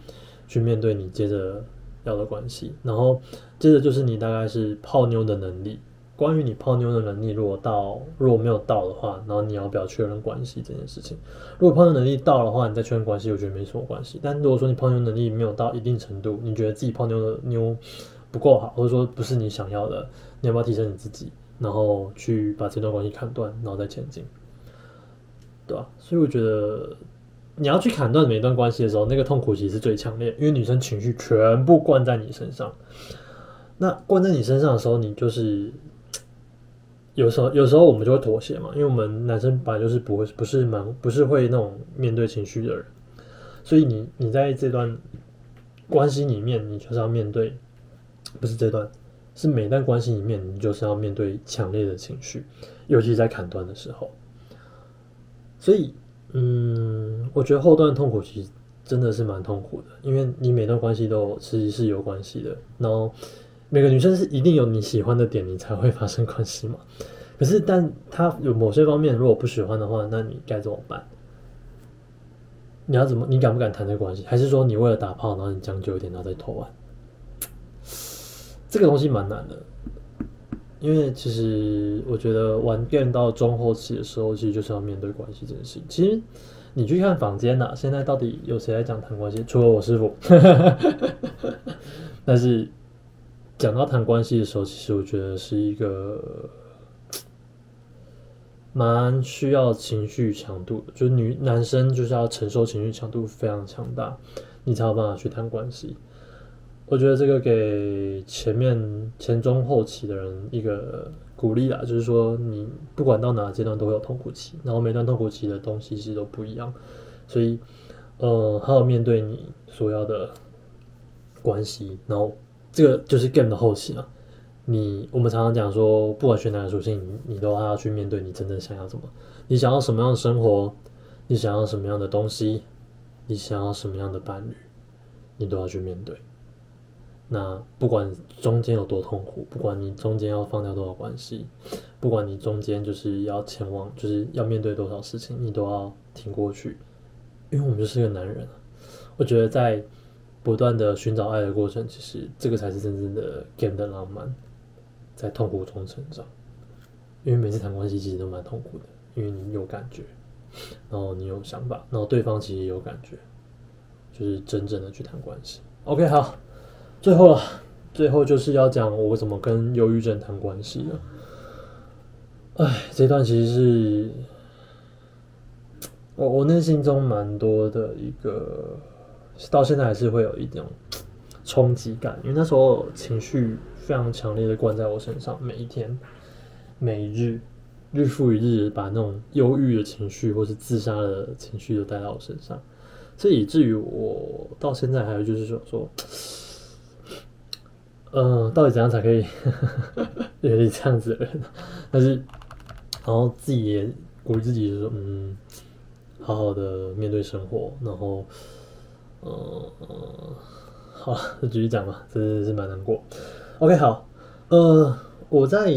去面对你接着要的关系，然后接着就是你大概是泡妞的能力。关于你泡妞的能力，如果到如果没有到的话，然后你要不要确认关系这件事情？如果泡妞能力到的话，你再确认关系，我觉得没什么关系。但如果说你泡妞能力没有到一定程度，你觉得自己泡妞的妞不够好，或者说不是你想要的，你要不要提升你自己，然后去把这段关系砍断，然后再前进？对吧？所以我觉得你要去砍断每一段关系的时候，那个痛苦其实是最强烈，因为女生情绪全部灌在你身上。那灌在你身上的时候，你就是。有时候，有时候我们就会妥协嘛，因为我们男生本来就是不会，不是蛮，不是会那种面对情绪的人，所以你，你在这段关系里面，你就是要面对，不是这段，是每段关系里面，你就是要面对强烈的情绪，尤其在砍断的时候。所以，嗯，我觉得后段痛苦其实真的是蛮痛苦的，因为你每段关系都其实是有关系的，然后。每个女生是一定有你喜欢的点，你才会发生关系嘛？可是，但她有某些方面如果不喜欢的话，那你该怎么办？你要怎么？你敢不敢谈这关系？还是说你为了打炮，然后你将就一点，然后再投完？这个东西蛮难的，因为其实我觉得玩 game 到中后期的时候，其实就是要面对关系这件事情。其实你去看房间呐，现在到底有谁在讲谈关系？除了我师傅，但是。讲到谈关系的时候，其实我觉得是一个蛮需要情绪强度的，就是女男生就是要承受情绪强度非常强大，你才有办法去谈关系。我觉得这个给前面前中后期的人一个鼓励啦，就是说你不管到哪个阶段都会有痛苦期，然后每段痛苦期的东西其实都不一样，所以呃，好好面对你所要的关系，然后。这个就是 game 的后期啊。你我们常常讲说，不管选哪个属性，你都要去面对你真正想要什么。你想要什么样的生活？你想要什么样的东西？你想要什么样的伴侣？你都要去面对。那不管中间有多痛苦，不管你中间要放掉多少关系，不管你中间就是要前往，就是要面对多少事情，你都要挺过去。因为我们就是个男人。我觉得在。不断的寻找爱的过程，其实这个才是真正的 game 的浪漫，在痛苦中成长。因为每次谈关系其实都蛮痛苦的，因为你有感觉，然后你有想法，然后对方其实也有感觉，就是真正的去谈关系。OK，好，最后了，最后就是要讲我怎么跟忧郁症谈关系了。哎，这段其实是我我内心中蛮多的一个。到现在还是会有一种冲击感，因为那时候情绪非常强烈的灌在我身上，每一天、每一日、日复一日，把那种忧郁的情绪或是自杀的情绪都带到我身上，这以以至于我到现在还有就是说说，嗯，到底怎样才可以 远离这样子的人？但是，然后自己也鼓励自己说，嗯，好好的面对生活，然后。嗯，好，就继续讲吧，真是蛮难过。OK，好，呃，我在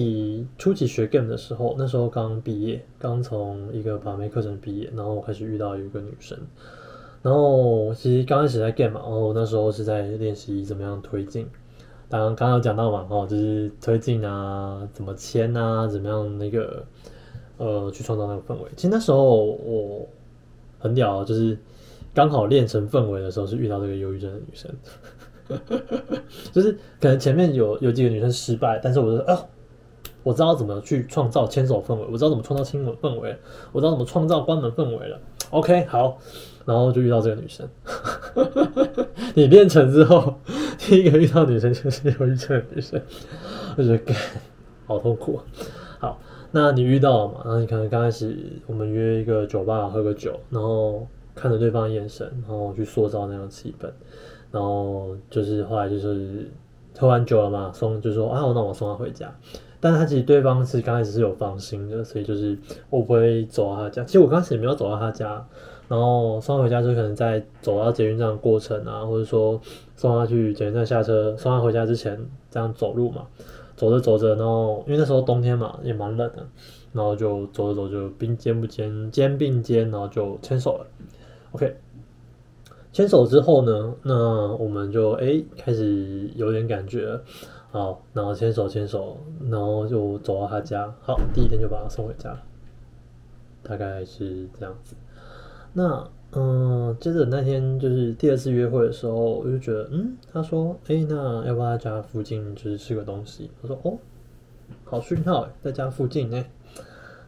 初期学 game 的时候，那时候刚毕业，刚从一个把妹课程毕业，然后开始遇到一个女生，然后其实刚开始在 game 嘛，然后那时候是在练习怎么样推进，当刚刚刚讲到嘛，哦，就是推进啊，怎么签啊，怎么样那个，呃，去创造那个氛围。其实那时候我很屌，就是。刚好练成氛围的时候，是遇到这个忧郁症的女生，就是可能前面有有几个女生失败，但是我说啊，我知道怎么去创造牵手氛围，我知道怎么创造亲吻氛围，我知道怎么创造关门氛围了。OK，好，然后就遇到这个女生。你练成之后，第一个遇到女生就是忧郁症的女生，我觉得好痛苦。好，那你遇到了嘛？然后你可能刚开始我们约一个酒吧喝个酒，然后。看着对方的眼神，然后去塑造那样气氛，然后就是后来就是喝完酒了嘛，送就说啊，那我送他回家。但是他其实对方是刚开始是有放心的，所以就是我不会走到他家。其实我刚开始也没有走到他家，然后送他回家就可能在走到捷运站的过程啊，或者说送他去捷运站下车，送他回家之前这样走路嘛，走着走着，然后因为那时候冬天嘛，也蛮冷的，然后就走着走就并肩不肩肩并肩，然后就牵手了。OK，牵手之后呢，那我们就哎开始有点感觉。好，然后牵手牵手，然后就走到他家。好，第一天就把他送回家了，大概是这样子。那嗯，接着那天就是第二次约会的时候，我就觉得，嗯，他说，哎，那要不要在家附近就是吃个东西？我说，哦，好讯号，在家附近呢。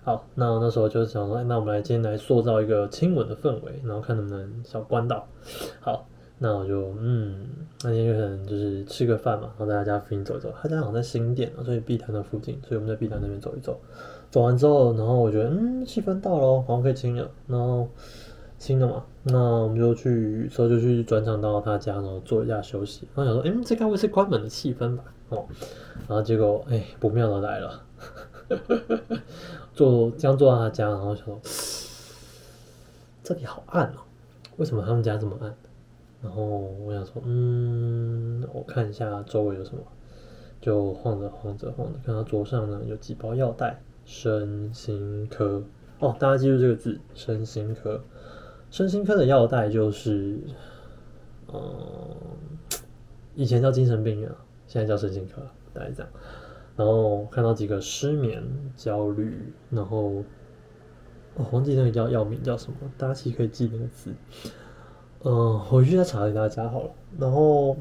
好，那那时候就想说，那我们来今天来塑造一个亲吻的氛围，然后看能不能小关到。好。那我就嗯，那天就可能就是吃个饭嘛，然后在他家附近走一走。他家好像在新店，所以碧潭的附近，所以我们在碧潭那边走一走。走完之后，然后我觉得嗯，气氛到了，好像可以亲了。然后亲了嘛，那我们就去，之后就去转场到他家，然后坐一下休息。然后想说，嗯，这该不会是关门的气氛吧？哦，然后结果哎，不妙的来了。坐刚坐到他家，然后想说，这里好暗哦，为什么他们家这么暗？然后我想说，嗯，我看一下周围有什么，就晃着晃着晃着，看到桌上呢有几包药袋，身心科。哦，大家记住这个字，身心科，身心科的药袋就是，嗯，以前叫精神病院，现在叫身心科，大概这样。然后看到几个失眠、焦虑，然后哦，忘记那个叫药名叫什么，大家其实可以记那个字。嗯，回去再查给大家好了。然后，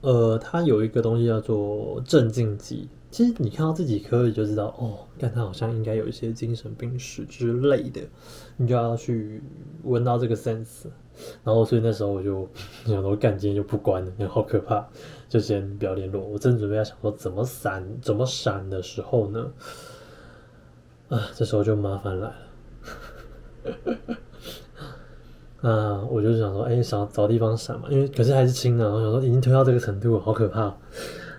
呃，它有一个东西叫做镇静剂。其实你看到这几颗，你就知道哦，看它好像应该有一些精神病史之类的，你就要去闻到这个 sense。然后，所以那时候我就 想说，干今天就不关了，好可怕，就先不要联络。我正准备要想说怎么闪，怎么闪的时候呢，啊，这时候就麻烦来了。啊我就想说，哎，想找地方闪嘛，因为可是还是轻的，然后想说已经推到这个程度，好可怕。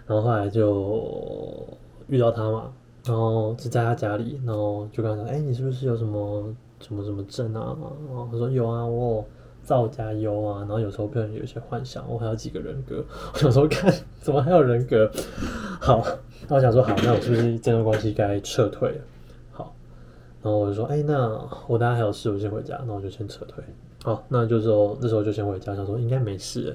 然后后来就遇到他嘛，然后是在他家里，然后就跟他说，哎，你是不是有什么什么什么症啊？然后他说有啊，我造加忧啊，然后有时候个人有一些幻想，我还有几个人格。我想说，看怎么还有人格？好，那我想说，好，那我是不是这段关系该撤退了？好，然后我就说，哎，那我等下还有事，我先回家，那我就先撤退。好，那就说那时候就先回家，想说应该没事。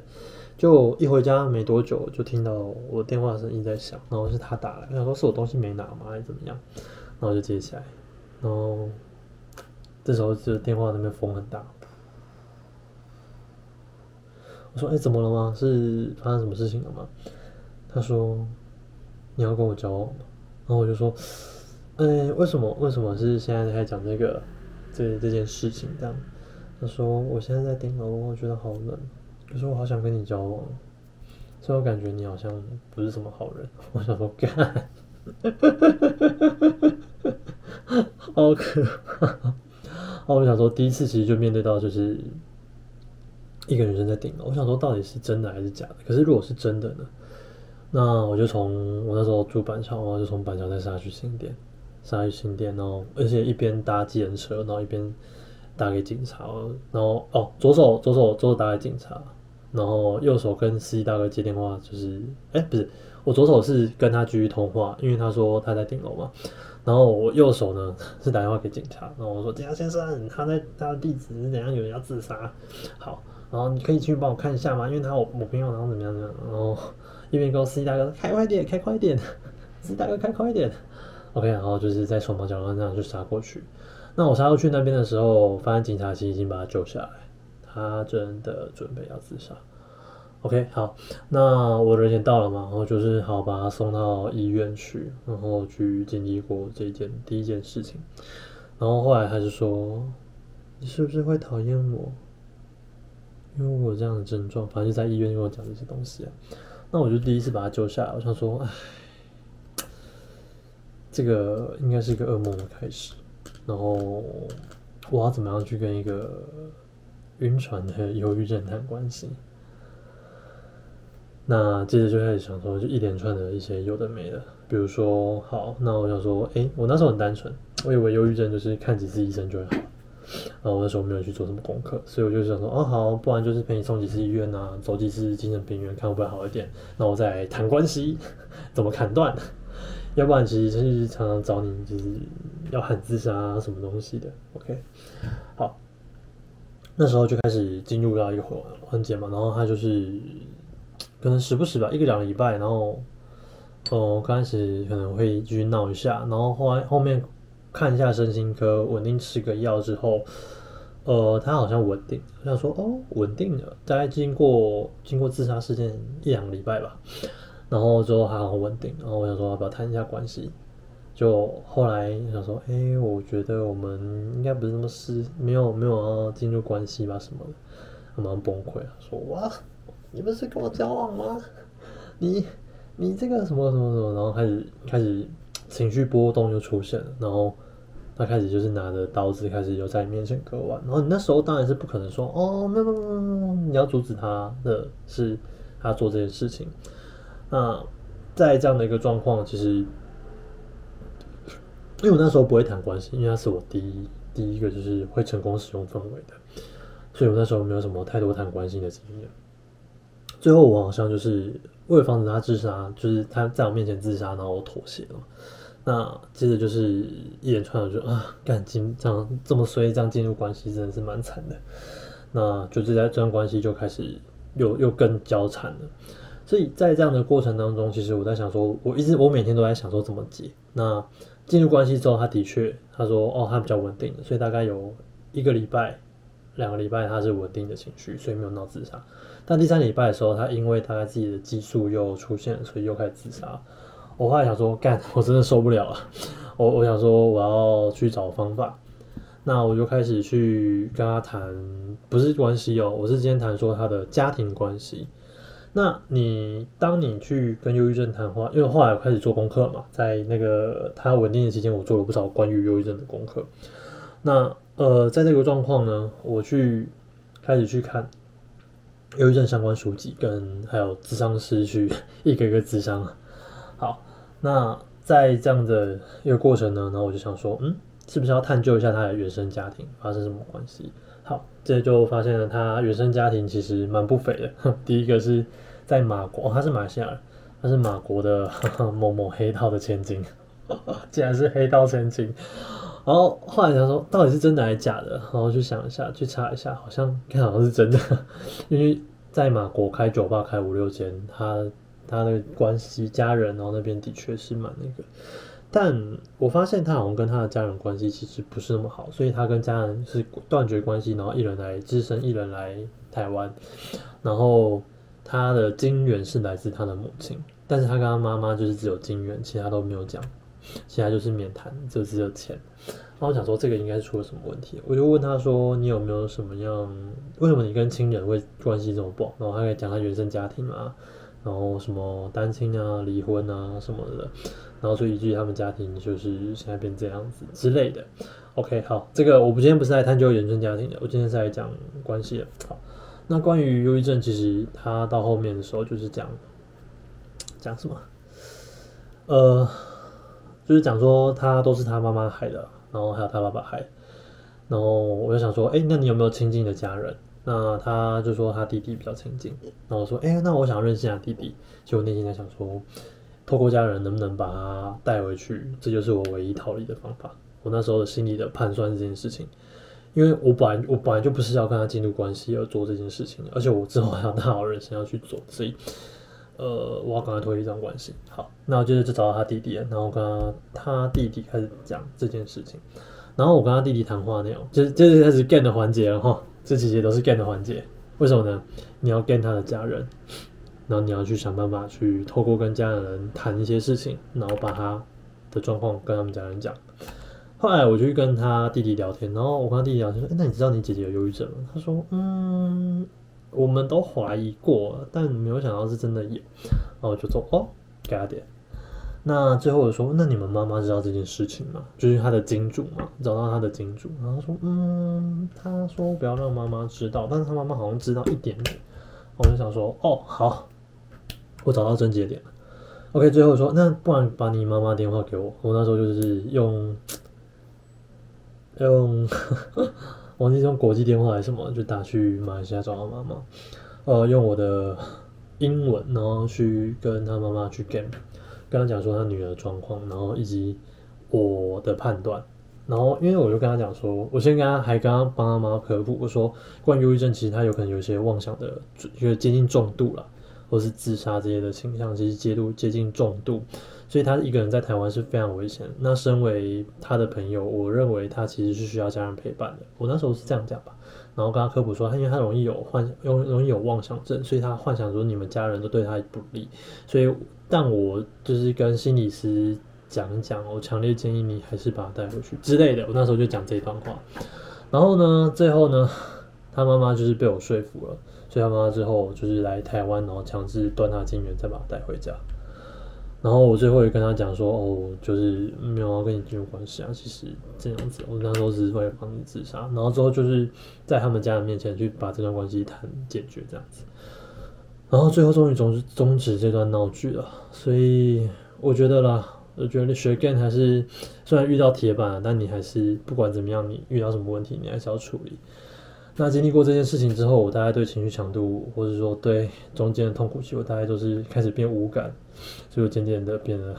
就一回家没多久，就听到我电话声音在响，然后是他打来，想说是我东西没拿吗，还是怎么样？然后就接起来，然后这时候就电话那边风很大。我说：“哎，怎么了吗？是发生什么事情了吗？”他说：“你要跟我交往吗？”然后我就说：“哎，为什么？为什么是现在在讲这个这这件事情这样？”他说：“我现在在顶楼，我觉得好冷，可是我好想跟你交往，所以我感觉你好像不是什么好人。”我想说：“干，好可怕！”哦，我想说，第一次其实就面对到就是一个女生在顶楼，我想说到底是真的还是假的？可是如果是真的呢？那我就从我那时候住板桥，然后就从板桥再杀去新店，杀去新店，然后而且一边搭计程车，然后一边。打给警察，然后哦，左手左手左手打给警察，然后右手跟司机大哥接电话，就是哎，不是，我左手是跟他继续通话，因为他说他在顶楼嘛，然后我右手呢是打电话给警察，然后我说警察先生，他在他的地址是怎样，有人要自杀，好，然后你可以去帮我看一下吗？因为他我我朋友然后怎么样怎么样，然后一边跟司机大哥开快点，开快点，司机大哥开快点，OK，然后就是在手忙脚乱这样就杀过去。那我杀过去那边的时候，发现警察其实已经把他救下来，他真的准备要自杀。OK，好，那我人也到了嘛，然后就是好把他送到医院去，然后去经历过这件第一件事情，然后后来他就说：“你是不是会讨厌我？因为我有这样的症状，反正就在医院跟我讲这些东西啊。”那我就第一次把他救下来，我想说：“唉，这个应该是一个噩梦的开始。”然后我要怎么样去跟一个晕船的忧郁症谈关系？那接着就开始想说，就一连串的一些有的没的，比如说，好，那我想说，诶，我那时候很单纯，我以为忧郁症就是看几次医生就会好。然后我那时候没有去做什么功课，所以我就想说，哦好，不然就是陪你送几次医院啊，走几次精神病院，看会不会好一点。那我再谈关系，怎么砍断？要不然其实就是常常找你，就是要喊自杀啊，什么东西的。OK，好，那时候就开始进入到一个环环节嘛，然后他就是可能时不时吧，一个两个礼拜，然后哦刚开始可能会继续闹一下，然后后来后面。看一下身心科，稳定吃个药之后，呃，他好像稳定。我想说，哦，稳定了。大概经过经过自杀事件一两礼拜吧，然后之后还好稳定。然后我想说，要不要谈一下关系？就后来想说，哎，我觉得我们应该不是那么是没有没有要进入关系吧什么的，他蛮崩溃啊，说哇，你不是跟我交往吗？你你这个什么什么什么，然后开始开始。情绪波动又出现了，然后他开始就是拿着刀子开始又在你面前割腕，然后你那时候当然是不可能说哦没有没有没有，你要阻止他的是他做这件事情。那在这样的一个状况，其实因为我那时候不会谈关系，因为他是我第一第一个就是会成功使用氛围的，所以我那时候没有什么太多谈关系的经验。最后我好像就是为了防止他自杀，就是他在我面前自杀，然后我妥协了。那接着就是一连串的就啊，感情这样这么衰，这样进入关系真的是蛮惨的。那就这在这段关系就开始又又更交缠了。所以在这样的过程当中，其实我在想说，我一直我每天都在想说怎么解。那进入关系之后，他的确他说哦，他比较稳定的，所以大概有一个礼拜、两个礼拜他是稳定的情绪，所以没有闹自杀。但第三礼拜的时候，他因为大概自己的激素又出现，所以又开始自杀。我后来想说，干，我真的受不了了。我我想说，我要去找方法。那我就开始去跟他谈，不是关系哦，我是今天谈说他的家庭关系。那你当你去跟忧郁症谈话，因为后来我开始做功课嘛，在那个他稳定的期间，我做了不少关于忧郁症的功课。那呃，在这个状况呢，我去开始去看忧郁症相关书籍，跟还有智商师去 一个一个智商。那在这样的一个过程呢，然后我就想说，嗯，是不是要探究一下他的原生家庭发生什么关系？好，这就发现了他原生家庭其实蛮不菲的。第一个是在马国，他是马来西亚人，他是马国的某某黑道的千金，竟然是黑道千金。然后后来想说，到底是真的还是假的？然后去想一下，去查一下，好像看好像是真的，因为在马国开酒吧开五六间，他。他的关系、家人，然后那边的确是蛮那个，但我发现他好像跟他的家人关系其实不是那么好，所以他跟家人是断绝关系，然后一人来只身一人来台湾，然后他的金源是来自他的母亲，但是他跟他妈妈就是只有金源，其他都没有讲，其他就是免谈，就只有钱。然后我想说这个应该是出了什么问题，我就问他说你有没有什么样，为什么你跟亲人会关系这么不好？然后他可以讲他原生家庭嘛。然后什么单亲啊、离婚啊什么的，然后所以以至于他们家庭就是现在变这样子之类的。OK，好，这个我们今天不是来探究原生家庭的，我今天是来讲关系的。好，那关于忧郁症，其实他到后面的时候就是讲讲什么？呃，就是讲说他都是他妈妈害的，然后还有他爸爸害。然后我就想说，哎，那你有没有亲近的家人？那他就说他弟弟比较亲近，然后说，哎，那我想认识下弟弟。其实我内心在想说，透过家人能不能把他带回去，这就是我唯一逃离的方法。我那时候的心里的盘算这件事情，因为我本来我本来就不是要跟他进入关系而做这件事情，而且我之后还有大好人生要去做，所以，呃，我要赶快脱离这段关系。好，那我接着就找到他弟弟，然后跟他他弟弟开始讲这件事情，然后我跟他弟弟谈话内容，就是接着开始 get 的环节了哈。这几节都是 get 的环节，为什么呢？你要 get 他的家人，然后你要去想办法去透过跟家人谈一些事情，然后把他的状况跟他们家人讲。后来我就去跟他弟弟聊天，然后我跟他弟弟聊天说：“那你知道你姐姐有忧郁症吗？”他说：“嗯，我们都怀疑过，但没有想到是真的有。”然后我就说：“哦，给他点。”那最后我说，那你们妈妈知道这件事情吗？就是他的金主嘛，找到他的金主，然后说，嗯，他说不要让妈妈知道，但是他妈妈好像知道一点点。我就想说，哦，好，我找到症结点了。OK，最后说，那不然把你妈妈电话给我。我那时候就是用用 忘记用国际电话还是什么，就打去马来西亚找他妈妈。呃，用我的英文，然后去跟他妈妈去 game，跟他讲说他女儿状况，然后以及我的判断。然后因为我就跟他讲说，我先跟他还跟他帮他妈科普，我说关于忧郁症，其实他有可能有些妄想的，就是接近重度了。或是自杀这些的倾向，其实接度接近重度，所以他一个人在台湾是非常危险。那身为他的朋友，我认为他其实是需要家人陪伴的。我那时候是这样讲吧，然后跟他科普说，他因为他容易有幻，容容易有妄想症，所以他幻想说你们家人都对他不利。所以，但我就是跟心理师讲讲，我强烈建议你还是把他带回去之类的。我那时候就讲这一段话，然后呢，最后呢，他妈妈就是被我说服了。所以他妈妈之后就是来台湾，然后强制断他精源，再把他带回家。然后我最后也跟他讲说，哦，就是没有要跟你进入关系啊，其实这样子，我那时候只是为了帮你自杀。然后之后就是在他们家人面前去把这段关系谈解决这样子。然后最后终于终终止这段闹剧了。所以我觉得啦，我觉得学 game 还是虽然遇到铁板，但你还是不管怎么样，你遇到什么问题，你还是要处理。那经历过这件事情之后，我大概对情绪强度，或者说对中间的痛苦期，我大概都是开始变无感，所以我渐渐的变得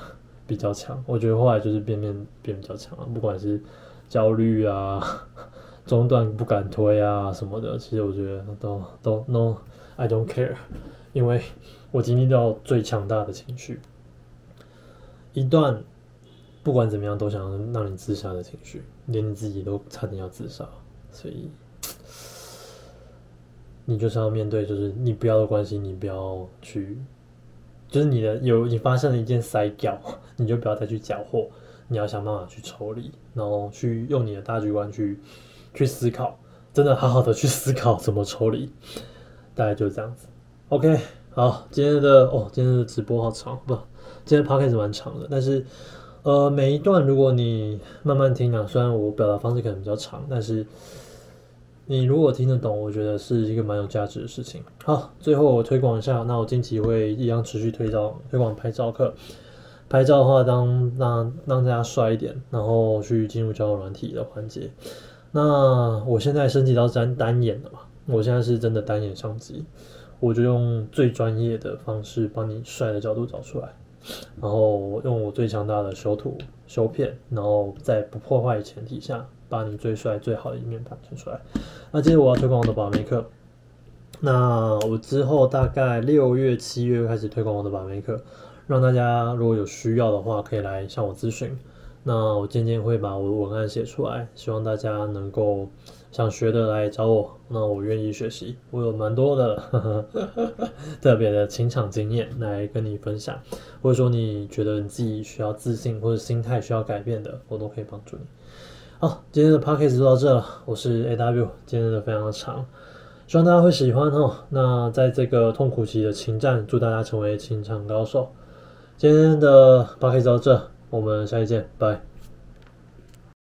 比较强。我觉得后来就是变变变比较强了，不管是焦虑啊、中断不敢推啊什么的，其实我觉得都都 no，I don't care，因为我经历到最强大的情绪，一段不管怎么样都想让你自杀的情绪，连你自己都差点要自杀，所以。你就是要面对，就是你不要关系，你不要去，就是你的有你发生了一件塞掉，你就不要再去缴获，你要想办法去抽离，然后去用你的大局观去去思考，真的好好的去思考怎么抽离，大概就是这样子。OK，好，今天的哦，今天的直播好长，不，今天 p o d c a s 蛮长的，但是呃，每一段如果你慢慢听啊，虽然我表达方式可能比较长，但是。你如果听得懂，我觉得是一个蛮有价值的事情。好，最后我推广一下，那我近期会一样持续推照推广拍照课。拍照的话，当让让大家帅一点，然后去进入交友软体的环节。那我现在升级到单单眼了嘛？我现在是真的单眼相机，我就用最专业的方式帮你帅的角度找出来，然后用我最强大的修图修片，然后在不破坏的前提下。把你最帅、最好的一面展现出来。那接着我要推广我的把妹课。那我之后大概六月、七月开始推广我的把妹课，让大家如果有需要的话，可以来向我咨询。那我渐渐会把我的文案写出来，希望大家能够想学的来找我。那我愿意学习，我有蛮多的 特别的情场经验来跟你分享，或者说你觉得你自己需要自信或者心态需要改变的，我都可以帮助你。好，今天的 p a c k a g e 就到这了。我是 A W，今天的非常的长，希望大家会喜欢哦。那在这个痛苦期的情战，祝大家成为情场高手。今天的 p a c k a g e 到这，我们下期见，拜。